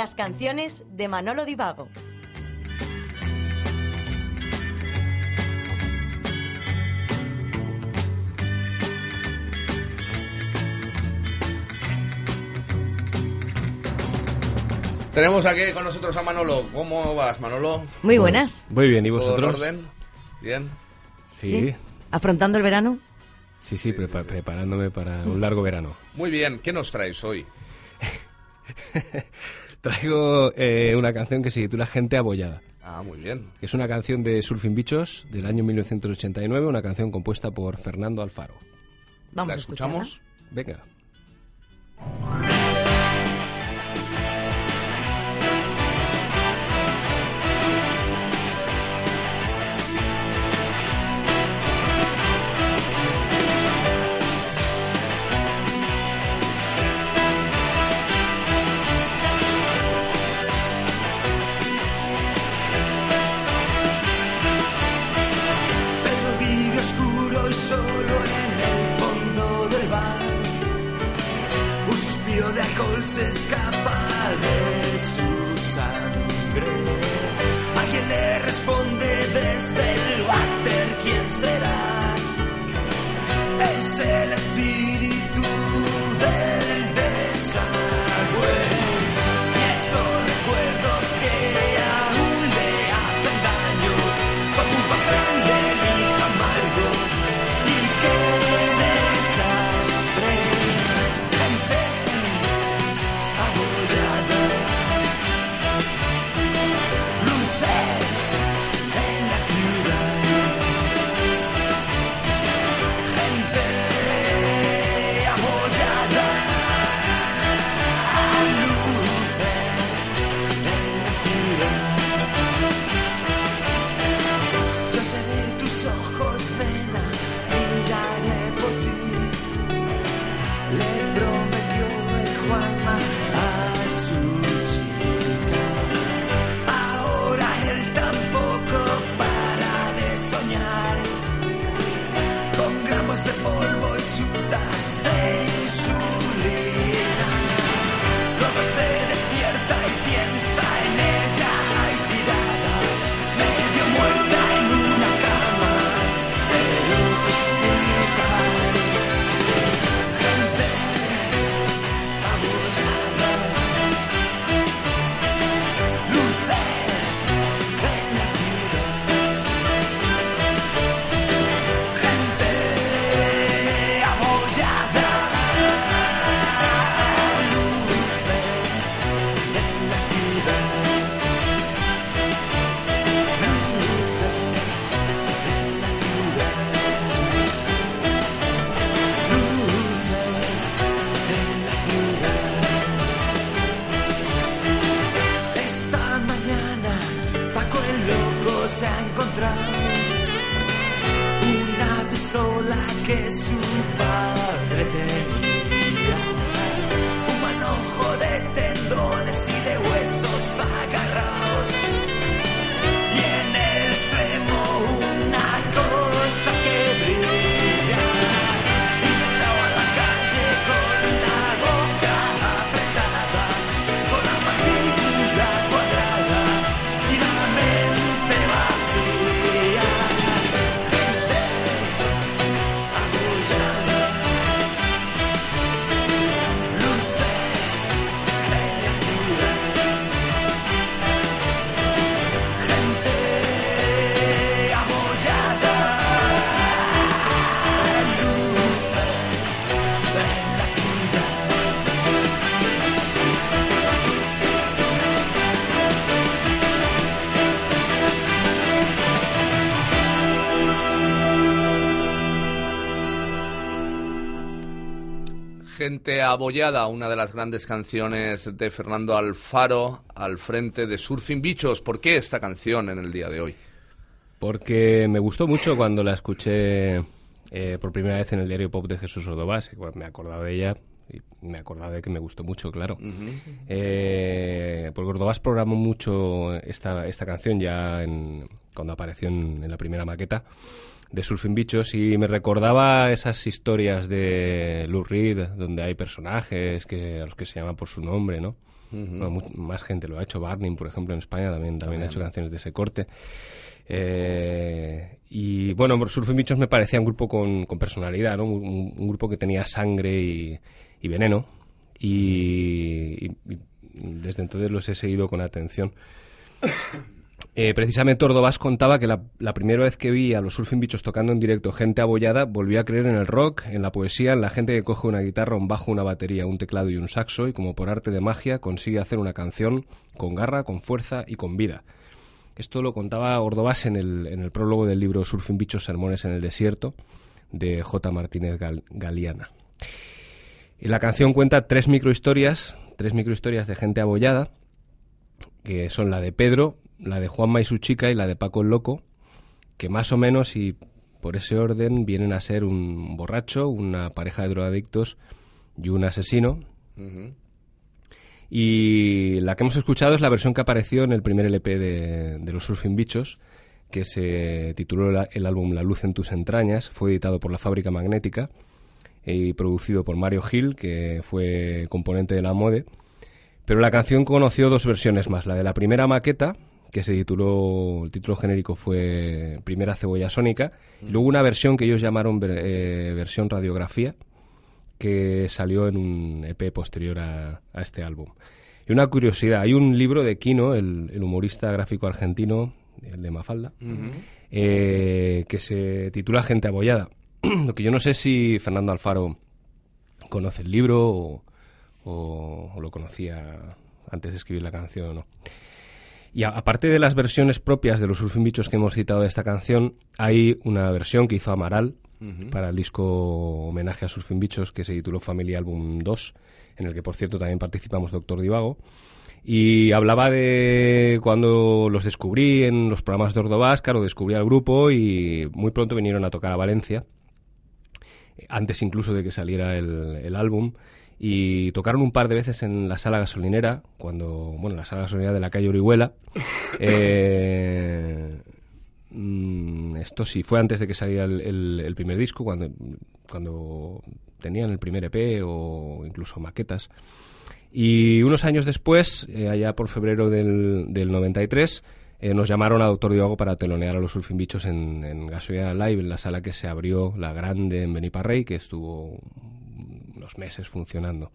Las canciones de Manolo Divago. Tenemos aquí con nosotros a Manolo. ¿Cómo vas, Manolo? Muy buenas. Muy bien, ¿y ¿Todo en vosotros? orden? ¿Bien? Sí, ¿Afrontando el verano? sí, sí, prepa- preparándome para un largo verano. Muy bien. ¿Qué nos traes hoy? Traigo eh, una canción que se titula Gente Abollada. Ah, muy bien. que Es una canción de Surfing Bichos del año 1989, una canción compuesta por Fernando Alfaro. Vamos ¿La a escucharla. escuchamos? Venga. Gente abollada, una de las grandes canciones de Fernando Alfaro al frente de Surfing Bichos. ¿Por qué esta canción en el día de hoy? Porque me gustó mucho cuando la escuché eh, por primera vez en el diario pop de Jesús Ordovás. Me he acordado de ella y me he acordado de que me gustó mucho, claro. Eh, porque Ordovás programó mucho esta, esta canción ya en, cuando apareció en, en la primera maqueta de Surfing Bichos y me recordaba esas historias de Lou Reed donde hay personajes que, a los que se llama por su nombre, ¿no? Bueno, más gente lo ha hecho. Barney, por ejemplo, en España también, también ha hecho canciones de ese corte. Eh, y bueno, Surfing Bichos me parecía un grupo con, con personalidad, ¿no? Un, un grupo que tenía sangre y, y veneno. Y, y- y desde entonces los he seguido con atención. Eh, precisamente Ordovás contaba que la, primera vez que vi a los Surfing Bichos tocando en directo gente abollada, volvió a creer en el rock, en la poesía, en la gente que coge una guitarra, un bajo, una batería, un teclado y un saxo y como por arte de magia consigue hacer una canción con garra, con fuerza y con vida. Esto lo contaba Ordovás en el, en el prólogo del libro Surfing Bichos Sermones en el Desierto de J. Martínez Gal- Galeana. Y la canción cuenta tres microhistorias, tres microhistorias de gente abollada, que son la de Pedro, la de Juanma y su chica y la de Paco el Loco, que más o menos y por ese orden vienen a ser un borracho, una pareja de drogadictos y un asesino. Y la que hemos escuchado es la versión que apareció en el primer LP de, de los Surfing Bichos, que se tituló la- el álbum La luz en tus entrañas, fue editado por la Fábrica Magnética y producido por Mario Gil, que fue componente de la MODE. Pero la canción conoció dos versiones más. La de la primera maqueta, que se tituló, el título genérico fue Primera Cebolla Sónica, y luego una versión que ellos llamaron ver- eh, versión radiografía, que salió en un EP posterior a, a este álbum. Y una curiosidad, hay un libro de Kino, el, el humorista gráfico argentino, el de Mafalda, eh, que se titula Gente abollada. Lo que yo no sé si Fernando Alfaro conoce el libro o, o- o lo conocía antes de escribir la canción o no. Y a- aparte de las versiones propias de los Surfing Bichos que hemos citado de esta canción, hay una versión que hizo Amaral para el disco homenaje a Surfing Bichos que se tituló Family Album 2, en el que por cierto también participamos Doctor Divago. Y hablaba de cuando los descubrí en los programas de Ordovás, claro, descubrí al grupo y muy pronto vinieron a tocar a Valencia antes incluso de que saliera el, el álbum y tocaron un par de veces en la sala gasolinera cuando bueno la sala gasolinera de la calle Orihuela. Eh, mm, esto sí fue antes de que saliera el, el- el primer disco cuando cuando tenían el primer EP o incluso maquetas. Y unos años después, eh, allá por febrero del, del 93, eh, nos llamaron a Doctor Divago para telonear a los Surfing Bichos en, en Gasolina Live, en la sala que se abrió, la grande, en Beniparrey, que estuvo unos meses funcionando.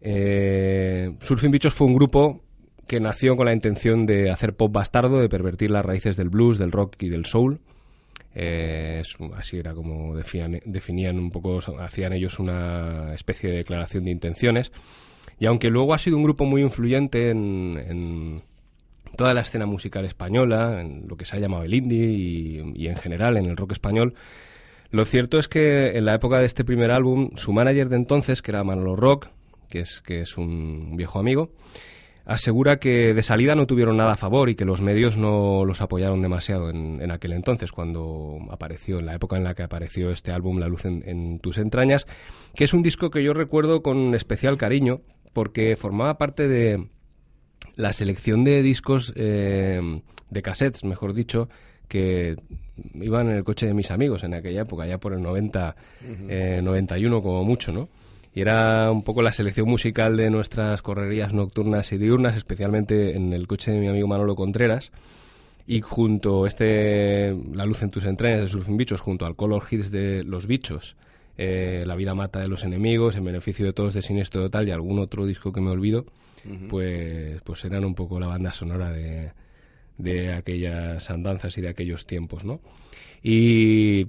Eh, Surfing Bichos fue un grupo que nació con la intención de hacer pop bastardo, de pervertir las raíces del blues, del rock y del soul. Eh, así era como definían, un poco, hacían ellos una especie de declaración de intenciones. Y aunque luego ha sido un grupo muy influyente en, toda la escena musical española, en lo que se ha llamado el indie y en general en el rock español, lo cierto es que en la época de este primer álbum, su manager de entonces, que era Manolo Rock, que es, que es un viejo amigo, asegura que de salida no tuvieron nada a favor y que los medios no los apoyaron demasiado en, en aquel entonces, cuando apareció, en la época en la que apareció este álbum La luz en, tus entrañas, que es un disco que yo recuerdo con especial cariño, porque formaba parte de la selección de discos, eh, de cassettes, mejor dicho, que iban en el coche de mis amigos en aquella época, ya por el 90, eh, 91 como mucho, ¿no? Y era un poco la selección musical de nuestras correrías nocturnas y diurnas, especialmente en el coche de mi amigo Manolo Contreras. Y junto este La luz en tus entrañas de Surfing Bichos, junto al Color Hits de Los Bichos, eh, La vida mata de los enemigos, En beneficio de todos de Siniestro Total y algún otro disco que me olvido, pues, pues eran un poco la banda sonora de, de aquellas andanzas y de aquellos tiempos, ¿no? Y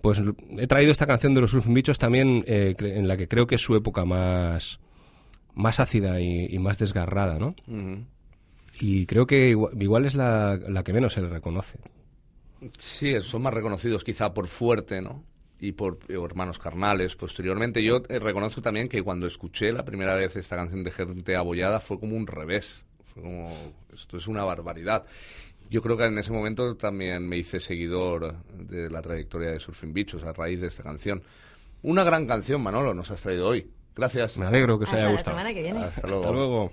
pues he traído esta canción de los Surfing Bichos también eh, en la que creo que es su época más, más ácida y, y más desgarrada, ¿no? Y creo que igual, igual es la, la que menos se le reconoce. Sí, son más reconocidos quizá por fuerte, ¿no? y por hermanos carnales posteriormente. Yo eh, reconozco también que cuando escuché la primera vez esta canción de Gente Abollada fue como un revés. Fue como, esto es una barbaridad. Yo creo que en ese momento también me hice seguidor de la trayectoria de Surfing Bichos a raíz de esta canción. Una gran canción, Manolo, nos has traído hoy. Gracias. Me alegro que os Hasta haya la gustado. semana que viene. Hasta Hasta luego. luego.